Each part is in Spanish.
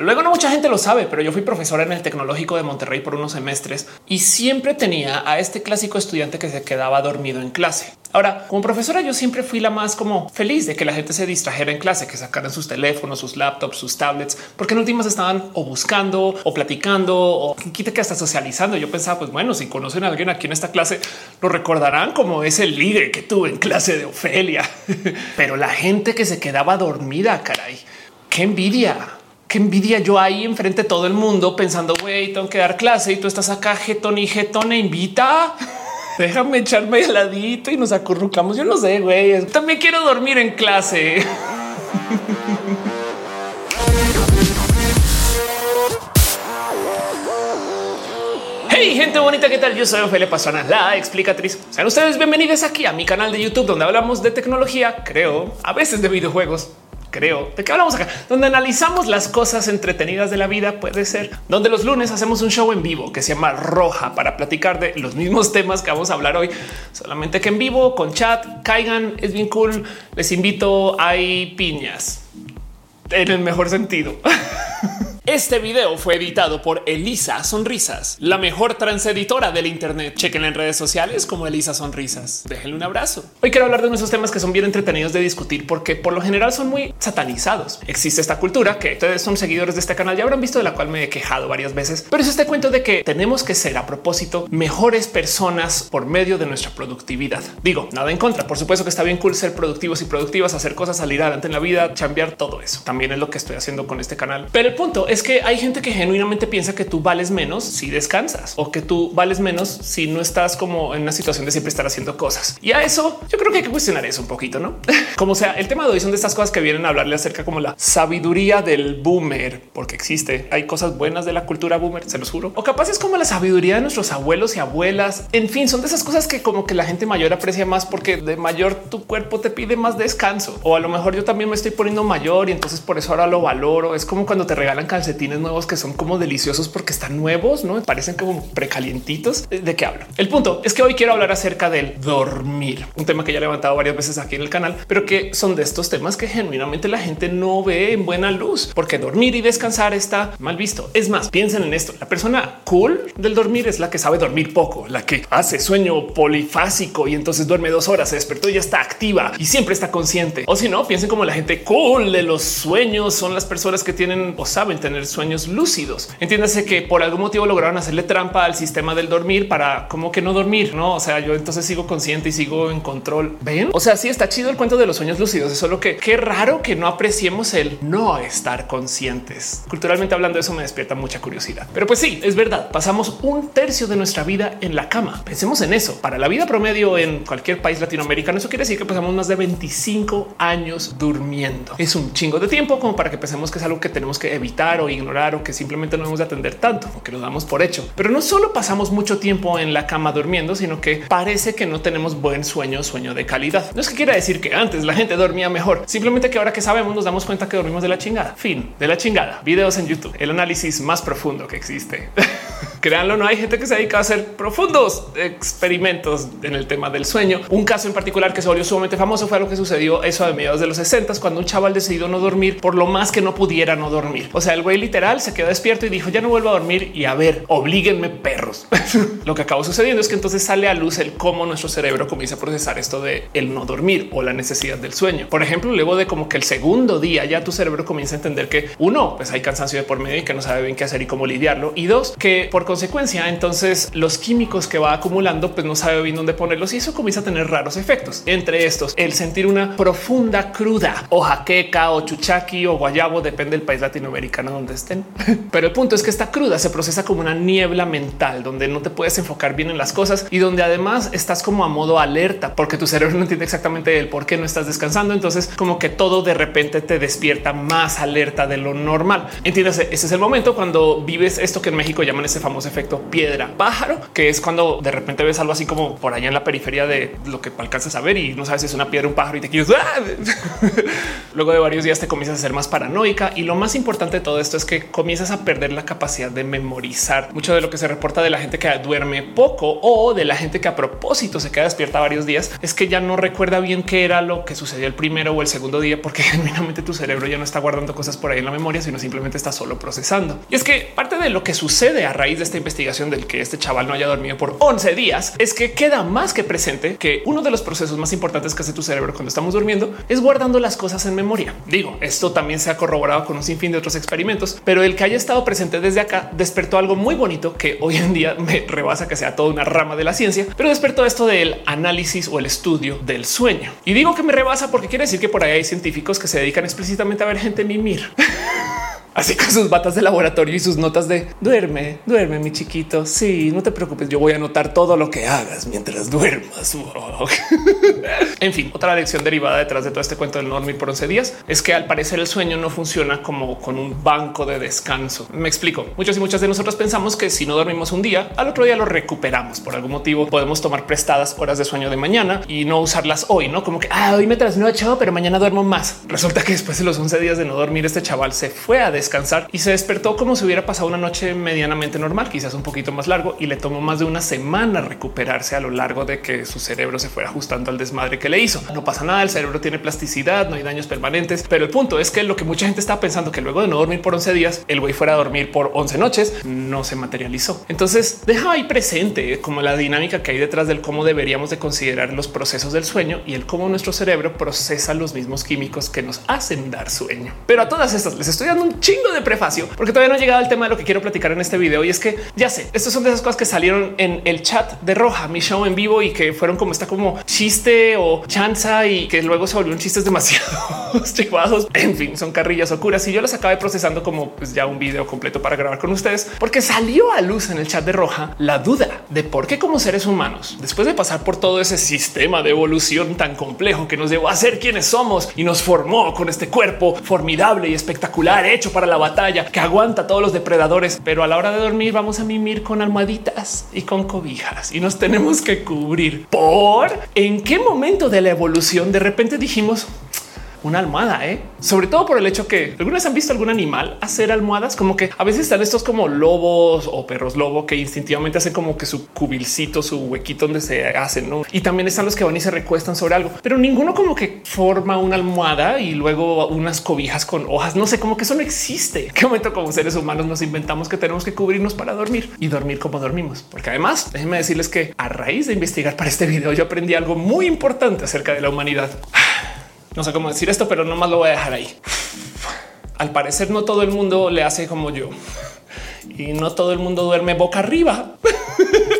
Luego no mucha gente lo sabe, pero yo fui profesora en el Tecnológico de Monterrey por unos semestres y siempre tenía a este clásico estudiante que se quedaba dormido en clase. Ahora, como profesora, yo siempre fui la más como feliz de que la gente se distrajera en clase, que sacaran sus teléfonos, sus laptops, sus tablets, porque en últimas estaban o buscando o platicando o quita que hasta socializando. Yo pensaba, pues bueno, si conocen a alguien aquí en esta clase, lo recordarán como ese líder que tuve en clase de Ofelia. Pero la gente que se quedaba dormida, caray, qué envidia qué envidia yo ahí enfrente de todo el mundo pensando, güey, tengo que dar clase y tú estás acá jetón y jetón e invita. Déjame echarme heladito y nos acurrucamos. Yo no sé, güey. También quiero dormir en clase. Hey, gente bonita, ¿qué tal? Yo soy Ophelia Pastrana, la explicatriz. Sean ustedes bienvenidos aquí a mi canal de YouTube donde hablamos de tecnología, creo, a veces de videojuegos creo. ¿De qué hablamos acá? Donde analizamos las cosas entretenidas de la vida, puede ser. Donde los lunes hacemos un show en vivo que se llama Roja para platicar de los mismos temas que vamos a hablar hoy. Solamente que en vivo, con chat, caigan, es bien cool. Les invito, hay piñas. En el mejor sentido. Este video fue editado por Elisa Sonrisas, la mejor transeditora del Internet. Chequen en redes sociales como Elisa Sonrisas. Déjenle un abrazo. Hoy quiero hablar de esos temas que son bien entretenidos de discutir porque por lo general son muy satanizados. Existe esta cultura que ustedes son seguidores de este canal y habrán visto de la cual me he quejado varias veces, pero es este cuento de que tenemos que ser a propósito mejores personas por medio de nuestra productividad. Digo, nada en contra. Por supuesto que está bien cool ser productivos y productivas, hacer cosas, salir adelante en la vida, cambiar todo eso. También es lo que estoy haciendo con este canal. Pero el punto es que hay gente que genuinamente piensa que tú vales menos si descansas o que tú vales menos si no estás como en una situación de siempre estar haciendo cosas. Y a eso yo creo que hay que cuestionar eso un poquito, no? Como sea, el tema de hoy son de estas cosas que vienen a hablarle acerca como la sabiduría del boomer, porque existe. Hay cosas buenas de la cultura boomer, se los juro. O capaz es como la sabiduría de nuestros abuelos y abuelas. En fin, son de esas cosas que como que la gente mayor aprecia más porque de mayor tu cuerpo te pide más descanso. O a lo mejor yo también me estoy poniendo mayor y entonces por eso ahora lo valoro. Es como cuando te regalan calcetines nuevos que son como deliciosos porque están nuevos, no parecen como precalientitos. ¿De qué hablo? El punto es que hoy quiero hablar acerca del dormir, un tema que ya he levantado varias veces aquí en el canal, pero que son de estos temas que genuinamente la gente no ve en buena luz, porque dormir y descansar está mal visto. Es más, piensen en esto. La persona cool del dormir es la que sabe dormir poco, la que hace sueño polifásico y entonces duerme dos horas, se despertó y ya está activa y siempre está consciente. O si no, piensen como la gente cool de los sueños son las personas que tienen o saben tener sueños lúcidos. Entiéndase que por algún motivo lograron hacerle trampa al sistema del dormir para como que no dormir, no? O sea, yo entonces sigo consciente y sigo en control. Ven, o sea, sí está chido el cuento de los sueños lúcidos. Es solo que qué raro que no apreciemos el no estar conscientes. Culturalmente hablando, eso me despierta mucha curiosidad. Pero pues sí, es verdad. Pasamos un tercio de nuestra vida en la cama. Pensemos en eso. Para la vida promedio en cualquier país latinoamericano, eso quiere decir que pasamos más de 25 años durmiendo. Es un chingo de tiempo como para que pensemos que es algo que tenemos que evitar o ignorar o que simplemente no debemos de atender tanto o que lo damos por hecho. Pero no solo pasamos mucho tiempo en la cama durmiendo, sino que parece que no tenemos buen sueño, sueño de calidad. No es que quiera decir que antes la gente dormía mejor, simplemente que ahora que sabemos nos damos cuenta que dormimos de la chingada. Fin de la chingada. Videos en YouTube, el análisis más profundo que existe. Créanlo, no hay gente que se dedica a hacer profundos experimentos en el tema del sueño. Un caso en particular que se volvió sumamente famoso fue lo que sucedió eso a mediados de los 60 cuando un chaval decidió no dormir por lo más que no pudiera no dormir. O sea, el literal se quedó despierto y dijo ya no vuelvo a dormir y a ver, oblíguenme perros. Lo que acabó sucediendo es que entonces sale a luz el cómo nuestro cerebro comienza a procesar esto de el no dormir o la necesidad del sueño. Por ejemplo, luego de como que el segundo día ya tu cerebro comienza a entender que uno, pues hay cansancio de por medio y que no sabe bien qué hacer y cómo lidiarlo. Y dos, que por consecuencia, entonces los químicos que va acumulando, pues no sabe bien dónde ponerlos y eso comienza a tener raros efectos. Entre estos, el sentir una profunda cruda o jaqueca o chuchaqui o guayabo, depende del país latinoamericano donde estén Pero el punto es que esta cruda se procesa como una niebla mental donde no te puedes enfocar bien en las cosas y donde además estás como a modo alerta porque tu cerebro no entiende exactamente el por qué no estás descansando. Entonces como que todo de repente te despierta más alerta de lo normal. Entiéndase, ese es el momento cuando vives esto que en México llaman ese famoso efecto piedra pájaro, que es cuando de repente ves algo así como por allá en la periferia de lo que alcanzas a ver y no sabes si es una piedra, un pájaro y te quieres. ¡ah! Luego de varios días te comienzas a ser más paranoica y lo más importante de todo esto es que comienzas a perder la capacidad de memorizar mucho de lo que se reporta de la gente que duerme poco o de la gente que a propósito se queda despierta varios días es que ya no recuerda bien qué era lo que sucedió el primero o el segundo día porque genuinamente tu cerebro ya no está guardando cosas por ahí en la memoria, sino simplemente está solo procesando. Y es que parte de lo que sucede a raíz de esta investigación del que este chaval no haya dormido por 11 días es que queda más que presente que uno de los procesos más importantes que hace tu cerebro cuando estamos durmiendo es guardando las cosas en memoria. Digo, esto también se ha corroborado con un sinfín de otros experimentos, pero el que haya estado presente desde acá despertó algo muy bonito que hoy en día me rebasa que sea toda una rama de la ciencia, pero despertó esto del análisis o el estudio del sueño. Y digo que me rebasa porque quiere decir que por ahí hay científicos que se dedican explícitamente a ver gente mimir. así con sus batas de laboratorio y sus notas de duerme, duerme, mi chiquito. Sí, no te preocupes. Yo voy a anotar todo lo que hagas mientras duermas. en fin, otra lección derivada detrás de todo este cuento del dormir por 11 días es que al parecer el sueño no funciona como con un banco de descanso. Me explico. Muchos y muchas de nosotros pensamos que si no dormimos un día, al otro día lo recuperamos. Por algún motivo podemos tomar prestadas horas de sueño de mañana y no usarlas hoy, no como que ah, hoy me trasnocho, pero mañana duermo más. Resulta que después de los 11 días de no dormir, este chaval se fue a descansar y se despertó como si hubiera pasado una noche medianamente normal, quizás un poquito más largo y le tomó más de una semana recuperarse a lo largo de que su cerebro se fuera ajustando al desmadre que le hizo. No pasa nada, el cerebro tiene plasticidad, no hay daños permanentes, pero el punto es que lo que mucha gente estaba pensando que luego de no dormir por 11 días, el güey fuera a dormir por 11 noches, no se materializó. Entonces deja ahí presente como la dinámica que hay detrás del cómo deberíamos de considerar los procesos del sueño y el cómo nuestro cerebro procesa los mismos químicos que nos hacen dar sueño. Pero a todas estas les estoy dando un chingo de prefacio porque todavía no ha llegado al tema de lo que quiero platicar en este video. Y es que ya sé, estas son de esas cosas que salieron en el chat de Roja, mi show en vivo y que fueron como está como chiste o chanza y que luego se volvieron chistes demasiado llevados. En fin, son carrillas oscuras y yo las acabé procesando como pues, ya un video completo para grabar con ustedes, porque salió a luz en el chat de Roja la duda de por qué como seres humanos, después de pasar por todo ese sistema de evolución tan complejo que nos llevó a ser quienes somos y nos formó con este cuerpo formidable y espectacular hecho para la batalla, que aguanta todos los depredadores, pero a la hora de dormir vamos a mimir con almohaditas y con cobijas y nos tenemos que cubrir. ¿Por en qué momento de la evolución de repente dijimos una almohada, ¿eh? sobre todo por el hecho que algunas han visto algún animal hacer almohadas, como que a veces están estos como lobos o perros lobo que instintivamente hacen como que su cubilcito, su huequito donde se hacen, ¿no? Y también están los que van y se recuestan sobre algo, pero ninguno como que forma una almohada y luego unas cobijas con hojas, no sé, como que eso no existe. ¿Qué momento como seres humanos nos inventamos que tenemos que cubrirnos para dormir y dormir como dormimos? Porque además, déjenme decirles que a raíz de investigar para este video yo aprendí algo muy importante acerca de la humanidad. No sé cómo decir esto, pero no más lo voy a dejar ahí. Al parecer no todo el mundo le hace como yo y no todo el mundo duerme boca arriba.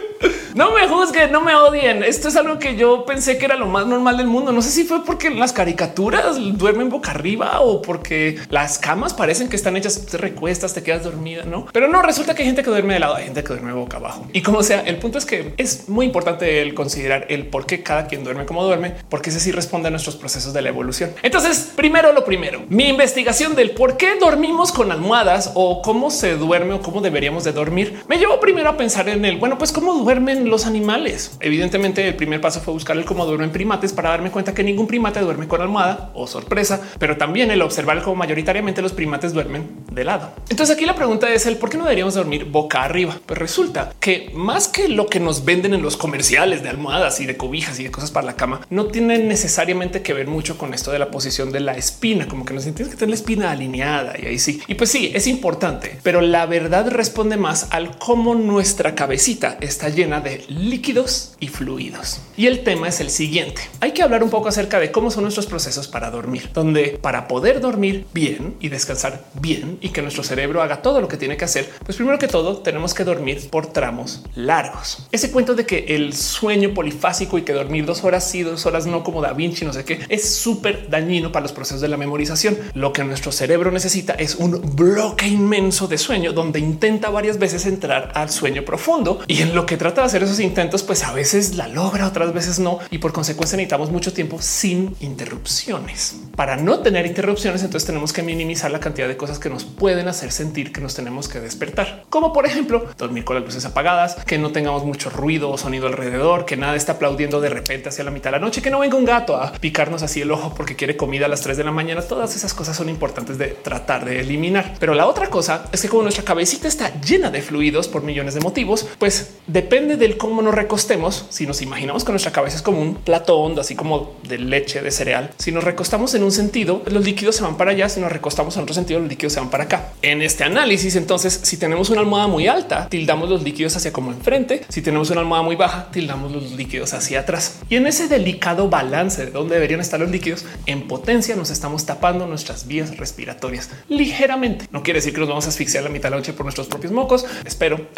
No me juzguen, no me odien. Esto es algo que yo pensé que era lo más normal del mundo. No sé si fue porque las caricaturas duermen boca arriba o porque las camas parecen que están hechas, te recuestas, te quedas dormida, no? Pero no resulta que hay gente que duerme de lado, hay gente que duerme boca abajo. Y como sea, el punto es que es muy importante el considerar el por qué cada quien duerme como duerme, porque ese sí responde a nuestros procesos de la evolución. Entonces, primero lo primero, mi investigación del por qué dormimos con almohadas o cómo se duerme o cómo deberíamos de dormir me llevó primero a pensar en el bueno, pues cómo duermen los animales. Evidentemente, el primer paso fue buscar el cómo duermen primates para darme cuenta que ningún primate duerme con almohada o sorpresa, pero también el observar cómo mayoritariamente los primates duermen de lado. Entonces aquí la pregunta es el por qué no deberíamos dormir boca arriba. Pues resulta que más que lo que nos venden en los comerciales de almohadas y de cobijas y de cosas para la cama, no tienen necesariamente que ver mucho con esto de la posición de la espina, como que nos tienes que tener la espina alineada y ahí sí. Y pues sí, es importante, pero la verdad responde más al cómo nuestra cabecita está llena de líquidos y fluidos. Y el tema es el siguiente. Hay que hablar un poco acerca de cómo son nuestros procesos para dormir, donde para poder dormir bien y descansar bien y que nuestro cerebro haga todo lo que tiene que hacer, pues primero que todo tenemos que dormir por tramos largos. Ese cuento de que el sueño polifásico y que dormir dos horas sí, dos horas no como Da Vinci, no sé qué, es súper dañino para los procesos de la memorización. Lo que nuestro cerebro necesita es un bloque inmenso de sueño donde intenta varias veces entrar al sueño profundo y en lo que trata de hacer esos intentos, pues a veces la logra, otras veces no. Y por consecuencia necesitamos mucho tiempo sin interrupciones. Para no tener interrupciones, entonces tenemos que minimizar la cantidad de cosas que nos pueden hacer sentir que nos tenemos que despertar, como por ejemplo dormir con las luces apagadas, que no tengamos mucho ruido o sonido alrededor, que nada está aplaudiendo de repente hacia la mitad de la noche, que no venga un gato a picarnos así el ojo porque quiere comida a las 3 de la mañana. Todas esas cosas son importantes de tratar de eliminar. Pero la otra cosa es que como nuestra cabecita está llena de fluidos por millones de motivos, pues depende del cómo nos recostemos. Si nos imaginamos que nuestra cabeza es como un plato hondo, así como de leche de cereal, si nos recostamos en un sentido, los líquidos se van para allá. Si nos recostamos en otro sentido, los líquidos se van para acá. En este análisis, entonces, si tenemos una almohada muy alta, tildamos los líquidos hacia como enfrente. Si tenemos una almohada muy baja, tildamos los líquidos hacia atrás. Y en ese delicado balance de dónde deberían estar los líquidos, en potencia nos estamos tapando nuestras vías respiratorias ligeramente. No quiere decir que nos vamos a asfixiar la mitad de la noche por nuestros propios mocos, espero.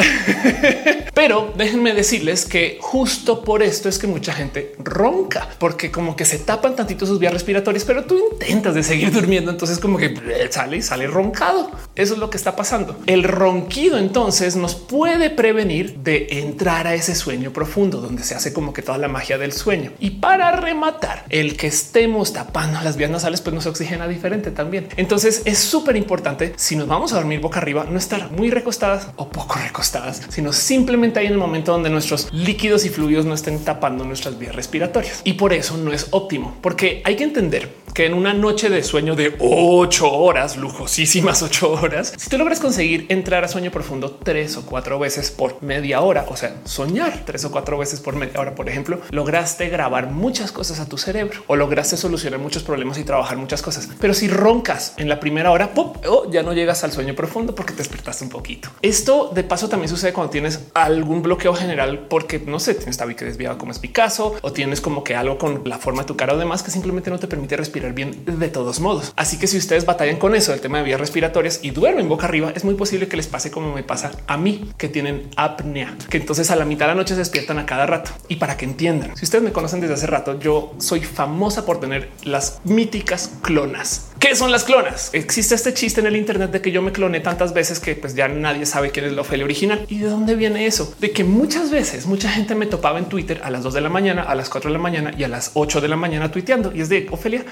Pero déjenme decirles que justo por esto es que mucha gente ronca, porque como que se tapan tantito sus vías respiratorias, pero tú intentas de seguir durmiendo, entonces como que sale y sale roncado. Eso es lo que está pasando. El ronquido entonces nos puede prevenir de entrar a ese sueño profundo donde se hace como que toda la magia del sueño. Y para rematar, el que estemos tapando las vías nasales pues nos oxigena diferente también. Entonces es súper importante si nos vamos a dormir boca arriba, no estar muy recostadas o poco recostadas, sino simplemente ahí en el momento donde nuestros líquidos y fluidos no estén tapando nuestras vías respiratorias. Y por eso no es óptimo, porque hay que entender que en una noche de sueño de ocho horas, lujosísimas ocho horas, si tú logras conseguir entrar a sueño profundo tres o cuatro veces por media hora, o sea, soñar tres o cuatro veces por media hora, por ejemplo, lograste grabar muchas cosas a tu cerebro o lograste solucionar muchos problemas y trabajar muchas cosas. Pero si roncas en la primera hora, ¡pum! Oh, ya no llegas al sueño profundo porque te despertaste un poquito. Esto de paso también sucede cuando tienes algún bloqueo general porque no sé, tienes tabique desviado como es Picasso o tienes como que algo con la forma de tu cara o demás que simplemente no te permite respirar bien de todos modos. Así que si ustedes batallan con eso, el tema de vías respiratorias y duermen boca arriba, es muy posible que les pase como me pasa a mí, que tienen apnea, que entonces a la mitad de la noche se despiertan a cada rato. Y para que entiendan, si ustedes me conocen desde hace rato, yo soy famosa por tener las míticas clonas. ¿Qué son las clonas? Existe este chiste en el Internet de que yo me cloné tantas veces que pues ya nadie sabe quién es la Ofelia original. ¿Y de dónde viene eso? De que muchas veces mucha gente me topaba en Twitter a las 2 de la mañana, a las 4 de la mañana y a las 8 de la mañana tuiteando. Y es de Ofelia,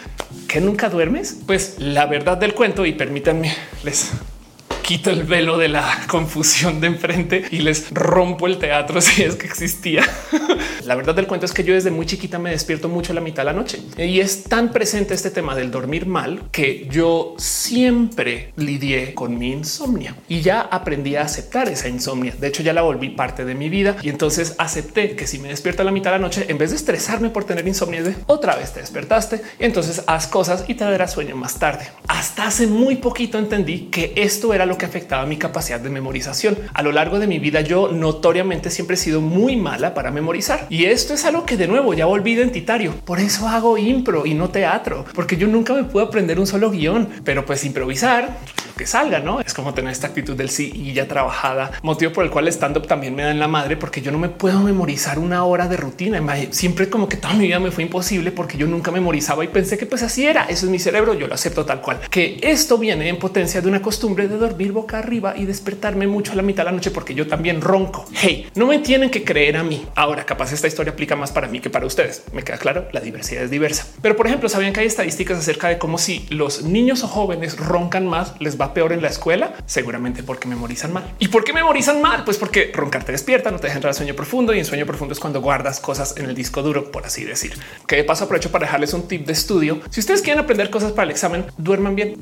que nunca duermes? Pues la verdad del cuento, y permítanme, les quito el velo de la confusión de enfrente y les rompo el teatro si es que existía. la verdad del cuento es que yo desde muy chiquita me despierto mucho a la mitad de la noche y es tan presente este tema del dormir mal que yo siempre lidié con mi insomnio y ya aprendí a aceptar esa insomnia. De hecho, ya la volví parte de mi vida y entonces acepté que si me despierto a la mitad de la noche, en vez de estresarme por tener insomnio, de otra vez te despertaste y entonces haz cosas y te dará sueño más tarde. Hasta hace muy poquito entendí que esto era lo que afectaba mi capacidad de memorización. A lo largo de mi vida yo notoriamente siempre he sido muy mala para memorizar. Y esto es algo que de nuevo ya volví identitario. Por eso hago impro y no teatro, porque yo nunca me puedo aprender un solo guion, pero pues improvisar lo que salga, ¿no? Es como tener esta actitud del sí y ya trabajada, motivo por el cual el stand-up también me da en la madre, porque yo no me puedo memorizar una hora de rutina. Siempre como que toda mi vida me fue imposible porque yo nunca memorizaba y pensé que pues así era. Eso es mi cerebro, yo lo acepto tal cual. Que esto viene en potencia de una costumbre de dormir boca arriba y despertarme mucho a la mitad de la noche porque yo también ronco. Hey, no me tienen que creer a mí. Ahora, capaz esta historia aplica más para mí que para ustedes. Me queda claro, la diversidad es diversa. Pero por ejemplo, sabían que hay estadísticas acerca de cómo si los niños o jóvenes roncan más, les va peor en la escuela, seguramente porque memorizan mal. ¿Y por qué memorizan mal? Pues porque roncar te despierta, no te deja entrar al sueño profundo y en sueño profundo es cuando guardas cosas en el disco duro, por así decir. Que de paso aprovecho para dejarles un tip de estudio. Si ustedes quieren aprender cosas para el examen, duerman bien.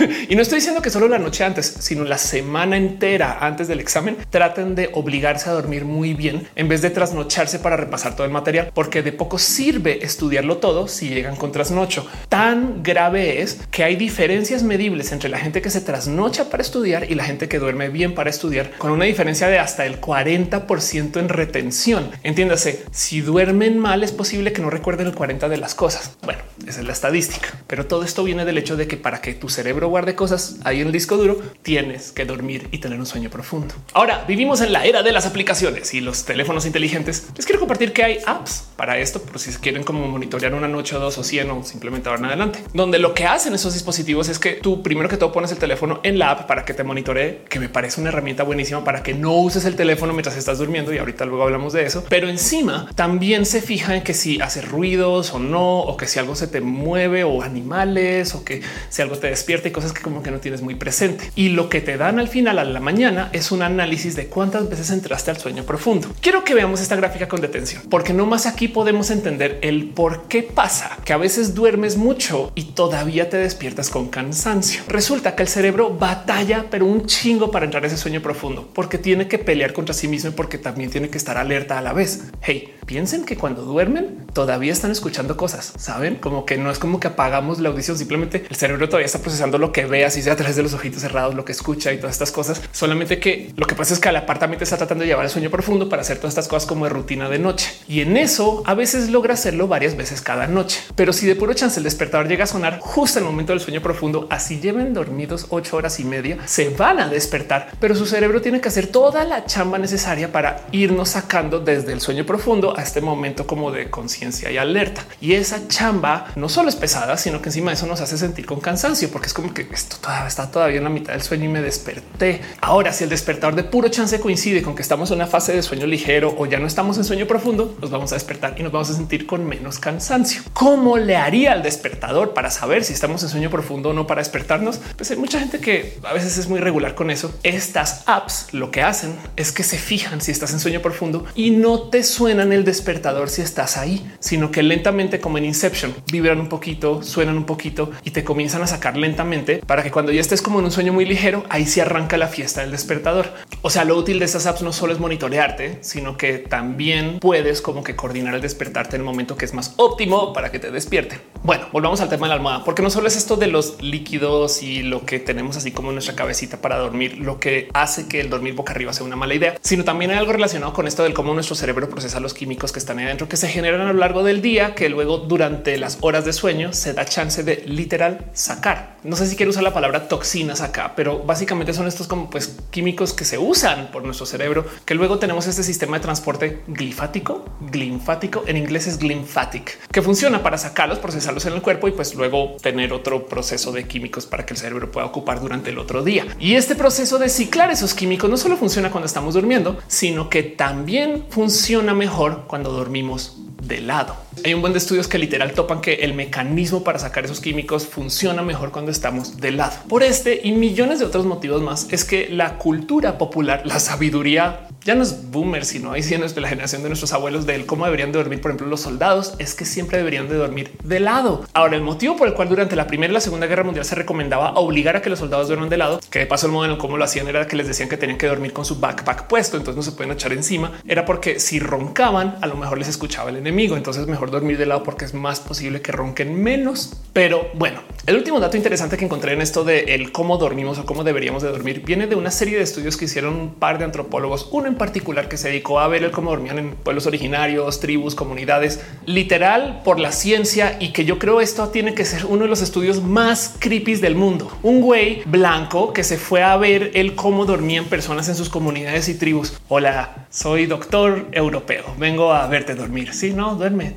y no estoy diciendo que solo la noche antes, sino la semana entera antes del examen, traten de obligarse a dormir muy bien en vez de trasnocharse para repasar todo el material, porque de poco sirve estudiarlo todo si llegan con trasnocho. Tan grave es que hay diferencias medibles entre la gente que se trasnocha para estudiar y la gente que duerme bien para estudiar, con una diferencia de hasta el 40% en retención. Entiéndase, si duermen mal es posible que no recuerden el 40 de las cosas. Bueno, esa es la estadística, pero todo esto viene del hecho de que para que tu cerebro guarde cosas ahí en el disco duro, tienes que dormir y tener un sueño profundo. Ahora vivimos en la era de las aplicaciones y los teléfonos inteligentes. Les quiero compartir que hay apps para esto, por si quieren como monitorear una noche o dos o cien o simplemente van adelante, donde lo que hacen esos dispositivos es que tú primero que todo pones el teléfono en la app para que te monitoree, que me parece una herramienta buenísima para que no uses el teléfono mientras estás durmiendo y ahorita luego hablamos de eso. Pero encima también se fija en que si hace ruidos o no, o que si algo se te mueve o animales o que si algo te despierta y cosas que como que no tienes muy presente. Y lo que te dan al final a la mañana es un análisis de cuántas veces entraste al sueño profundo. Quiero que veamos esta gráfica con detención, porque no más aquí podemos entender el por qué pasa que a veces duermes mucho y todavía te despiertas con cansancio. Resulta que el cerebro batalla, pero un chingo para entrar a ese sueño profundo, porque tiene que pelear contra sí mismo y porque también tiene que estar alerta a la vez. Hey, piensen que cuando duermen todavía están escuchando cosas, saben como que no es como que apagamos la audición, simplemente el cerebro todavía está procesando lo que ve así sea a través de los ojitos cerrados, lo que escucha y todas estas cosas. Solamente que lo que pasa es que el apartamento está tratando de llevar el sueño profundo para hacer todas estas cosas como de rutina de noche. Y en eso a veces logra hacerlo varias veces cada noche. Pero si de puro chance el despertador llega a sonar justo en el momento del sueño profundo, así lleven dormidos ocho horas y media, se van a despertar, pero su cerebro tiene que hacer toda la chamba necesaria para irnos sacando desde el sueño profundo a este momento como de conciencia y alerta. Y esa chamba no solo es pesada, sino que encima eso nos hace sentir con cansancio, porque es como que esto todavía está todavía en la mitad del sueño y me desperté. Ahora, si el despertador de puro chance coincide con que estamos en una fase de sueño ligero o ya no estamos en sueño profundo, nos vamos a despertar y nos vamos a sentir con menos cansancio. ¿Cómo le haría al despertador para saber si estamos en sueño profundo o no para despertarnos? Pues hay mucha gente que a veces es muy regular con eso. Estas apps lo que hacen es que se fijan si estás en sueño profundo y no te suenan el despertador si estás ahí, sino que lentamente como en Inception vibran un poquito, suenan un poquito y te comienzan a sacar lentamente para que cuando ya estés como en un sueño muy ligero, ahí se arranca la fiesta del despertador. O sea, lo útil de estas apps no solo es monitorearte, sino que también puedes como que coordinar el despertarte en el momento que es más óptimo para que te despierte. Bueno, volvamos al tema de la almohada, porque no solo es esto de los líquidos y lo que tenemos así como nuestra cabecita para dormir, lo que hace que el dormir boca arriba sea una mala idea, sino también hay algo relacionado con esto del cómo nuestro cerebro procesa los químicos que están ahí adentro, que se generan a lo largo del día, que luego durante las horas de sueño se da chance de literal sacar. No sé si quiero usar la palabra toxinas acá, pero básicamente son estos como pues químicos que se usan por nuestro cerebro, que luego tenemos este sistema de transporte glifático, glinfático, en inglés es glymphatic, que funciona para sacarlos, procesarlos en el cuerpo y pues luego tener otro proceso de químicos para que el cerebro pueda ocupar durante el otro día. Y este proceso de ciclar esos químicos no solo funciona cuando estamos durmiendo, sino que también funciona mejor cuando dormimos de lado. Hay un buen de estudios que literal topan que el mecanismo para sacar esos químicos funciona mejor cuando estamos de lado. Por este y millones de otros motivos más es que la cultura popular, la sabiduría ya no es boomer, sino ahí sí de la generación de nuestros abuelos de cómo deberían de dormir. Por ejemplo, los soldados es que siempre deberían de dormir de lado. Ahora, el motivo por el cual durante la primera y la segunda guerra mundial se recomendaba obligar a que los soldados duerman de lado, que de paso el modo en cómo lo hacían era que les decían que tenían que dormir con su backpack puesto, entonces no se pueden echar encima. Era porque si roncaban, a lo mejor les escuchaba el enemigo. Entonces mejor dormir de lado porque es más posible que ronquen menos. Pero bueno, el último dato interesante que encontré en esto de el cómo dormimos o cómo deberíamos de dormir viene de una serie de estudios que hicieron un par de antropólogos, uno en particular que se dedicó a ver el cómo dormían en pueblos originarios, tribus, comunidades, literal por la ciencia y que yo creo esto tiene que ser uno de los estudios más creepy del mundo. Un güey blanco que se fue a ver el cómo dormían personas en sus comunidades y tribus. Hola, soy doctor europeo. Vengo a verte dormir. Sí, no, duerme,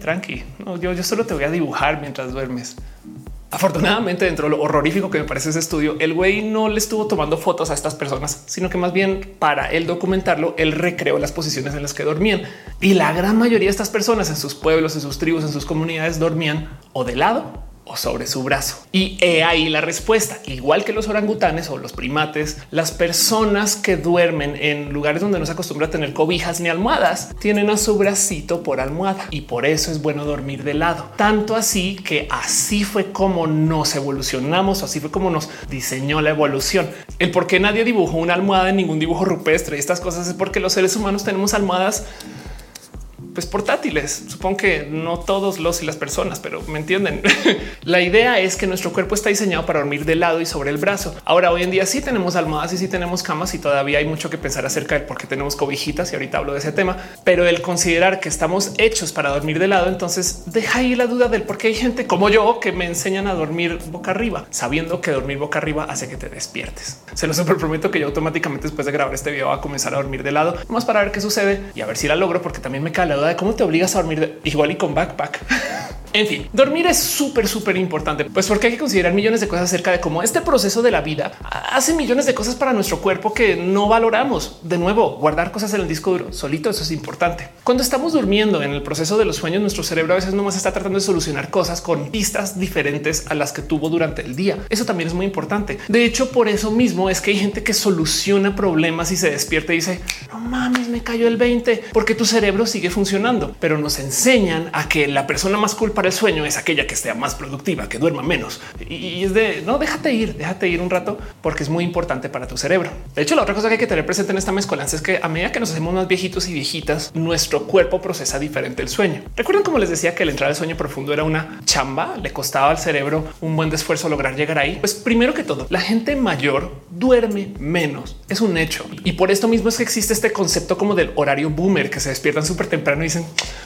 No, yo, yo solo te voy a dibujar mientras duermes. Afortunadamente, dentro de lo horrorífico que me parece ese estudio, el güey no le estuvo tomando fotos a estas personas, sino que más bien para él documentarlo, él recreó las posiciones en las que dormían. Y la gran mayoría de estas personas en sus pueblos, en sus tribus, en sus comunidades dormían o de lado o sobre su brazo. Y he ahí la respuesta. Igual que los orangutanes o los primates, las personas que duermen en lugares donde no se acostumbra a tener cobijas ni almohadas tienen a su bracito por almohada y por eso es bueno dormir de lado. Tanto así que así fue como nos evolucionamos, así fue como nos diseñó la evolución. El por qué nadie dibujó una almohada en ningún dibujo rupestre y estas cosas es porque los seres humanos tenemos almohadas pues portátiles. Supongo que no todos los y las personas, pero me entienden. la idea es que nuestro cuerpo está diseñado para dormir de lado y sobre el brazo. Ahora, hoy en día sí tenemos almohadas y sí tenemos camas y todavía hay mucho que pensar acerca de por qué tenemos cobijitas y ahorita hablo de ese tema, pero el considerar que estamos hechos para dormir de lado, entonces deja ahí la duda del por qué hay gente como yo que me enseñan a dormir boca arriba, sabiendo que dormir boca arriba hace que te despiertes. Se lo prometo que yo automáticamente después de grabar este video va a comenzar a dormir de lado, más para ver qué sucede y a ver si la logro, porque también me cae la duda cómo te obligas a dormir igual y con backpack. En fin, dormir es súper, súper importante, pues porque hay que considerar millones de cosas acerca de cómo este proceso de la vida hace millones de cosas para nuestro cuerpo que no valoramos. De nuevo, guardar cosas en el disco duro solito, eso es importante. Cuando estamos durmiendo en el proceso de los sueños, nuestro cerebro a veces no más está tratando de solucionar cosas con pistas diferentes a las que tuvo durante el día. Eso también es muy importante. De hecho, por eso mismo es que hay gente que soluciona problemas y se despierta y dice, no mames, me cayó el 20, porque tu cerebro sigue funcionando, pero nos enseñan a que la persona más cool el sueño es aquella que sea más productiva, que duerma menos. Y es de, no, déjate ir, déjate ir un rato, porque es muy importante para tu cerebro. De hecho, la otra cosa que hay que tener presente en esta mezcolanza es que a medida que nos hacemos más viejitos y viejitas, nuestro cuerpo procesa diferente el sueño. Recuerden como les decía que el entrar al sueño profundo era una chamba, le costaba al cerebro un buen esfuerzo lograr llegar ahí. Pues primero que todo, la gente mayor duerme menos, es un hecho. Y por esto mismo es que existe este concepto como del horario boomer, que se despiertan súper temprano y dicen,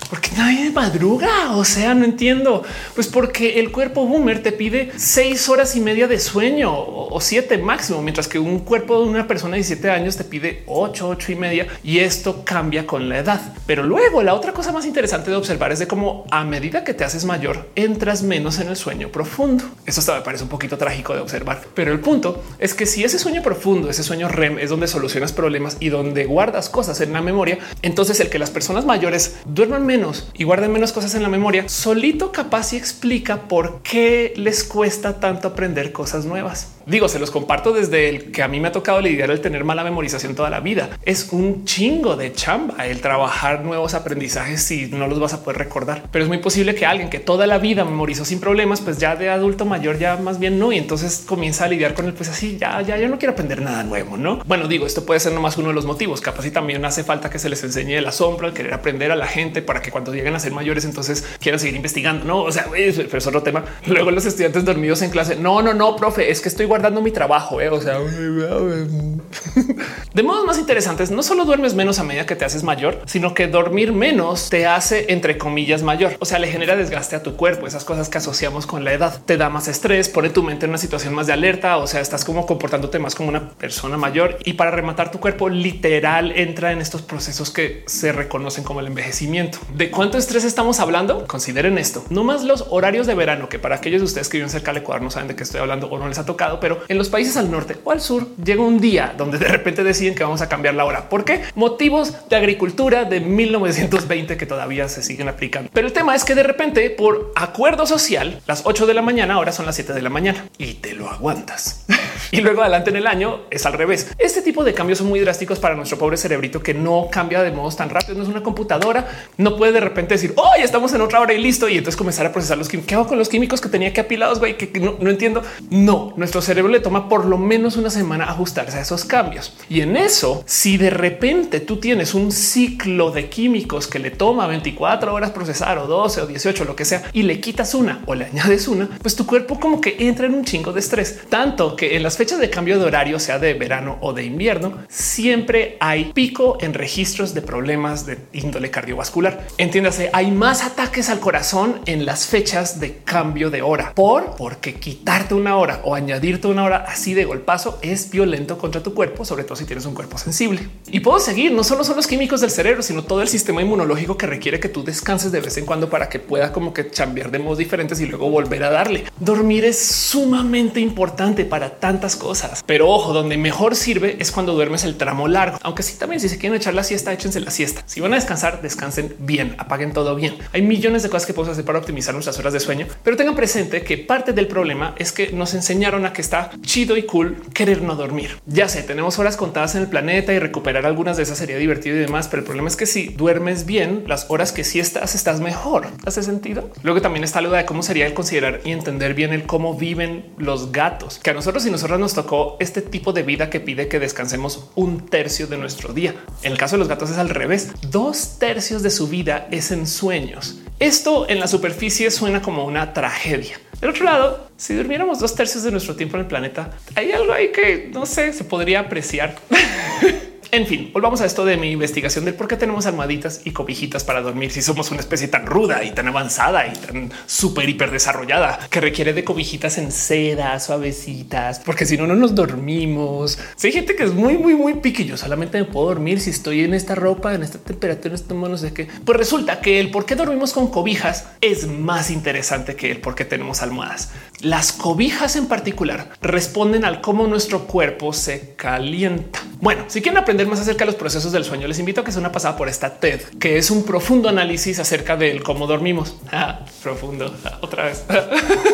¿por qué nadie madruga? O sea, no entiendo. Pues porque el cuerpo boomer te pide seis horas y media de sueño o siete máximo, mientras que un cuerpo de una persona de 17 años te pide ocho, ocho y media. Y esto cambia con la edad. Pero luego la otra cosa más interesante de observar es de cómo a medida que te haces mayor, entras menos en el sueño profundo. Eso hasta me parece un poquito trágico de observar. Pero el punto es que si ese sueño profundo, ese sueño REM es donde solucionas problemas y donde guardas cosas en la memoria, entonces el que las personas mayores duerman menos y guarden menos cosas en la memoria, capaz y explica por qué les cuesta tanto aprender cosas nuevas. Digo, se los comparto desde el que a mí me ha tocado lidiar el tener mala memorización toda la vida. Es un chingo de chamba el trabajar nuevos aprendizajes si no los vas a poder recordar. Pero es muy posible que alguien que toda la vida memorizó sin problemas, pues ya de adulto mayor ya más bien no. Y entonces comienza a lidiar con el pues así ya, ya yo no quiero aprender nada nuevo, no? Bueno, digo, esto puede ser nomás uno de los motivos. Capaz y también hace falta que se les enseñe el asombro, el querer aprender a la gente para que cuando lleguen a ser mayores, entonces quieran seguir investigando. No, o sea, pero es otro tema. Luego los estudiantes dormidos en clase. No, no, no, profe, es que estoy guardando mi trabajo. ¿eh? O sea, de modos más interesantes, no solo duermes menos a medida que te haces mayor, sino que dormir menos te hace entre comillas mayor. O sea, le genera desgaste a tu cuerpo. Esas cosas que asociamos con la edad te da más estrés, pone tu mente en una situación más de alerta. O sea, estás como comportándote más como una persona mayor y para rematar tu cuerpo literal entra en estos procesos que se reconocen como el envejecimiento. ¿De cuánto estrés estamos hablando? Consideren esto. No más los horarios de verano, que para aquellos de ustedes que viven cerca del Ecuador no saben de qué estoy hablando o no les ha tocado, pero en los países al norte o al sur llega un día donde de repente deciden que vamos a cambiar la hora. ¿Por qué? Motivos de agricultura de 1920 que todavía se siguen aplicando. Pero el tema es que de repente por acuerdo social, las 8 de la mañana ahora son las 7 de la mañana y te lo aguantas. y luego adelante en el año es al revés. Este tipo de cambios son muy drásticos para nuestro pobre cerebrito que no cambia de modos tan rápido. No es una computadora, no puede de repente decir hoy estamos en otra hora y listo. Y entonces comenzar a procesar los químicos. ¿Qué hago con los químicos que tenía que apilados? Güey, que no, no entiendo. No, nuestro cerebro le toma por lo menos una semana ajustarse a esos cambios. Y en eso, si de repente tú tienes un ciclo de químicos que le toma 24 horas procesar o 12 o 18, lo que sea, y le quitas una o le añades una, pues tu cuerpo como que entra en un chingo de estrés. Tanto que en las fechas de cambio de horario, sea de verano o de invierno, siempre hay pico en registros de problemas de índole cardiovascular. Entiéndase, hay más ataques al corazón en las fechas de cambio de hora por porque quitarte una hora o añadirte una hora así de golpazo es violento contra tu cuerpo, sobre todo si tienes un cuerpo sensible. Y puedo seguir, no solo son los químicos del cerebro, sino todo el sistema inmunológico que requiere que tú descanses de vez en cuando para que pueda como que cambiar de modos diferentes y luego volver a darle. Dormir es sumamente importante para tantas cosas, pero ojo, donde mejor sirve es cuando duermes el tramo largo, aunque sí también si se quieren echar la siesta, échense la siesta. Si van a descansar, descansen bien, apaguen todo bien. Hay millones de cosas que podemos hacer para optimizar nuestras horas de sueño, pero tengan presente que parte del problema es que nos enseñaron a que está chido y cool querer no dormir. Ya sé, tenemos horas contadas en el planeta y recuperar algunas de esas sería divertido y demás, pero el problema es que si duermes bien, las horas que sí estás, estás mejor. ¿Hace sentido? Luego también está la duda de cómo sería el considerar y entender bien el cómo viven los gatos, que a nosotros y nosotras nos tocó este tipo de vida que pide que descansemos un tercio de nuestro día. En el caso de los gatos es al revés. Dos tercios de su vida es en sueños. Esto en la superficie suena como una tragedia. Del otro lado, si durmiéramos dos tercios de nuestro tiempo en el planeta, hay algo ahí que no sé, se podría apreciar. En fin, volvamos a esto de mi investigación del por qué tenemos almohaditas y cobijitas para dormir si somos una especie tan ruda y tan avanzada y tan súper hiper desarrollada que requiere de cobijitas en seda, suavecitas, porque si no, no nos dormimos. Si hay gente que es muy, muy, muy piqui, yo solamente me puedo dormir si estoy en esta ropa, en esta temperatura, en este no sé qué. Pues resulta que el por qué dormimos con cobijas es más interesante que el por qué tenemos almohadas. Las cobijas en particular responden al cómo nuestro cuerpo se calienta. Bueno, si quieren aprender más acerca de los procesos del sueño, les invito a que sea una pasada por esta TED, que es un profundo análisis acerca del cómo dormimos. Ah, profundo. Ah, otra vez.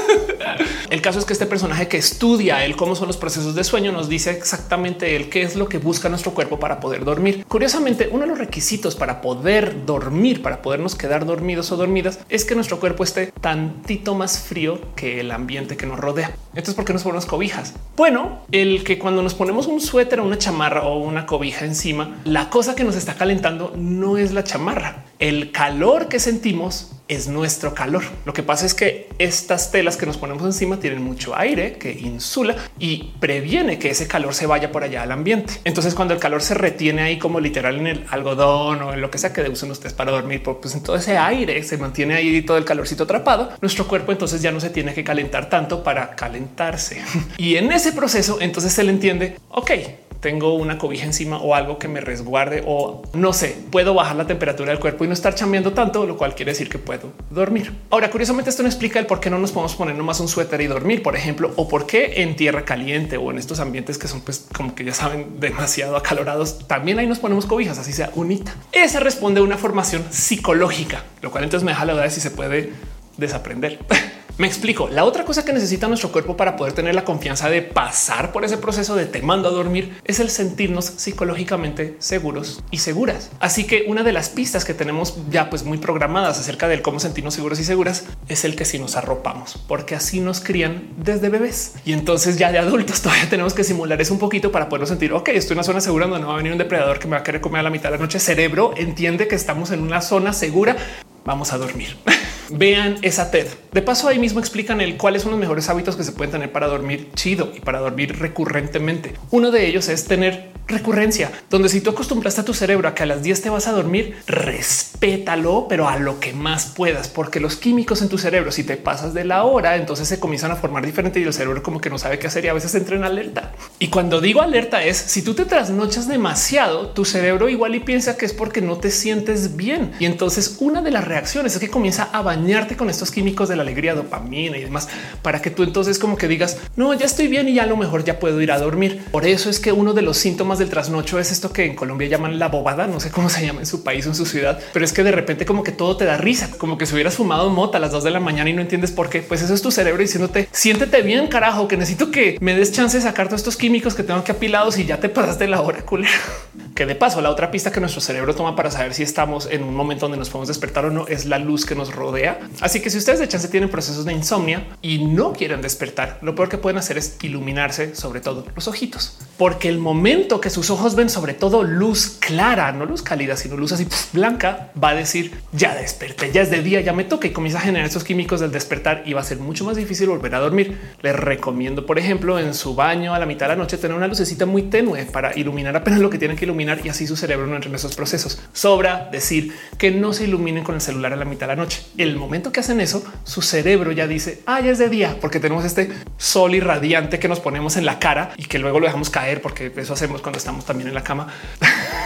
el caso es que este personaje que estudia el cómo son los procesos de sueño nos dice exactamente el qué es lo que busca nuestro cuerpo para poder dormir. Curiosamente, uno de los requisitos para poder dormir, para podernos quedar dormidos o dormidas, es que nuestro cuerpo esté tantito más frío que el ambiente que nos rodea. Entonces, ¿por qué nos ponemos cobijas? Bueno, el que cuando nos ponemos un suéter o una chamarra o una cobija encima, la cosa que nos está calentando no es la chamarra. El calor que sentimos es nuestro calor. Lo que pasa es que estas telas que nos ponemos encima tienen mucho aire que insula y previene que ese calor se vaya por allá al ambiente. Entonces, cuando el calor se retiene ahí como literal en el algodón o en lo que sea que usen ustedes para dormir, pues en todo ese aire se mantiene ahí todo el calorcito atrapado. Nuestro cuerpo entonces ya no se tiene que calentar tanto para calentarse. y en ese proceso entonces se le entiende, ok, tengo una cobija encima o algo que me resguarde o no sé, puedo bajar la temperatura del cuerpo y no estar chambeando tanto, lo cual quiere decir que puedo dormir. Ahora, curiosamente, esto no explica el por qué no nos podemos poner nomás un suéter y dormir, por ejemplo, o por qué en tierra caliente o en estos ambientes que son pues como que ya saben demasiado acalorados, también ahí nos ponemos cobijas, así sea unita. Esa responde a una formación psicológica, lo cual entonces me deja la duda de si se puede desaprender. Me explico. La otra cosa que necesita nuestro cuerpo para poder tener la confianza de pasar por ese proceso de te mando a dormir es el sentirnos psicológicamente seguros y seguras. Así que una de las pistas que tenemos ya pues muy programadas acerca del cómo sentirnos seguros y seguras es el que si nos arropamos, porque así nos crían desde bebés. Y entonces ya de adultos todavía tenemos que simular eso un poquito para podernos sentir, ok, estoy en una zona segura donde no va a venir un depredador que me va a querer comer a la mitad de la noche. Cerebro entiende que estamos en una zona segura. Vamos a dormir. Vean esa TED. De paso, ahí mismo explican el cuáles son los mejores hábitos que se pueden tener para dormir chido y para dormir recurrentemente. Uno de ellos es tener recurrencia, donde si tú acostumbraste a tu cerebro a que a las 10 te vas a dormir, respétalo, pero a lo que más puedas, porque los químicos en tu cerebro, si te pasas de la hora, entonces se comienzan a formar diferente y el cerebro como que no sabe qué hacer y a veces entra en alerta. Y cuando digo alerta es si tú te trasnochas demasiado, tu cerebro igual y piensa que es porque no te sientes bien. Y entonces una de las reacciones es que comienza a bañarte con estos químicos de la alegría, dopamina y demás, para que tú entonces como que digas, no, ya estoy bien y ya a lo mejor ya puedo ir a dormir. Por eso es que uno de los síntomas del trasnocho es esto que en Colombia llaman la bobada. No sé cómo se llama en su país o en su ciudad, pero es que de repente como que todo te da risa, como que si hubieras fumado mota a las dos de la mañana y no entiendes por qué. Pues eso es tu cerebro diciéndote siéntete bien, carajo, que necesito que me des chance de sacar todos estos químicos que tengo que apilados y ya te pasaste la hora, culero. Que de paso, la otra pista que nuestro cerebro toma para saber si estamos en un momento donde nos podemos despertar o no es la luz que nos rodea. Así que si ustedes de chance tienen procesos de insomnia y no quieren despertar, lo peor que pueden hacer es iluminarse sobre todo los ojitos, porque el momento que sus ojos ven sobre todo luz clara, no luz cálida, sino luz así blanca, va a decir ya desperté, ya es de día, ya me toca y comienza a generar esos químicos del despertar y va a ser mucho más difícil volver a dormir. Les recomiendo, por ejemplo, en su baño a la mitad de la noche tener una lucecita muy tenue para iluminar apenas lo que tienen que iluminar y así su cerebro no entra en esos procesos. Sobra decir que no se iluminen con el celular a la mitad de la noche. Momento que hacen eso, su cerebro ya dice, ah, ya es de día, porque tenemos este sol irradiante que nos ponemos en la cara y que luego lo dejamos caer, porque eso hacemos cuando estamos también en la cama.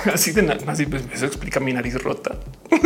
así de nada, así pues eso explica mi nariz rota.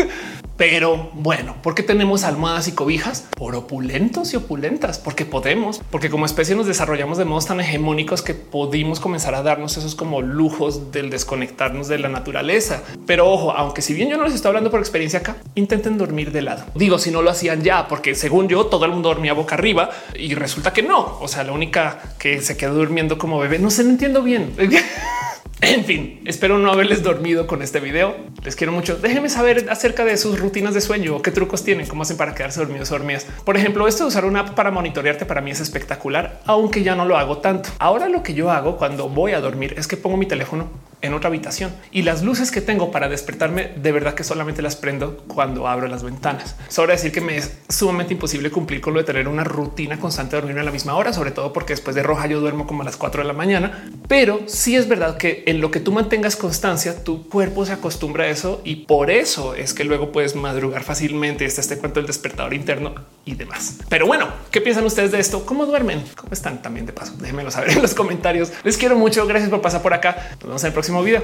Pero bueno, ¿por qué tenemos almohadas y cobijas? Por opulentos y opulentas, porque podemos, porque como especie nos desarrollamos de modos tan hegemónicos que pudimos comenzar a darnos esos como lujos del desconectarnos de la naturaleza. Pero ojo, aunque si bien yo no les estoy hablando por experiencia acá, intenten dormir de lado. Digo, si no lo hacían ya, porque según yo todo el mundo dormía boca arriba y resulta que no. O sea, la única que se quedó durmiendo como bebé, no se lo entiendo bien. En fin, espero no haberles dormido con este video. Les quiero mucho. Déjenme saber acerca de sus rutinas de sueño o qué trucos tienen, cómo hacen para quedarse dormidos o dormidas. Por ejemplo, esto de usar una app para monitorearte para mí es espectacular, aunque ya no lo hago tanto. Ahora lo que yo hago cuando voy a dormir es que pongo mi teléfono en otra habitación y las luces que tengo para despertarme de verdad que solamente las prendo cuando abro las ventanas. Sobre decir que me es sumamente imposible cumplir con lo de tener una rutina constante de dormir a la misma hora, sobre todo porque después de roja yo duermo como a las 4 de la mañana, pero sí es verdad que en lo que tú mantengas constancia, tu cuerpo se acostumbra a eso y por eso es que luego puedes madrugar fácilmente. Este este cuento del despertador interno y demás. Pero bueno, ¿qué piensan ustedes de esto? ¿Cómo duermen? ¿Cómo están también de paso? Déjenmelo saber en los comentarios. Les quiero mucho. Gracias por pasar por acá. Nos vemos en el próximo video.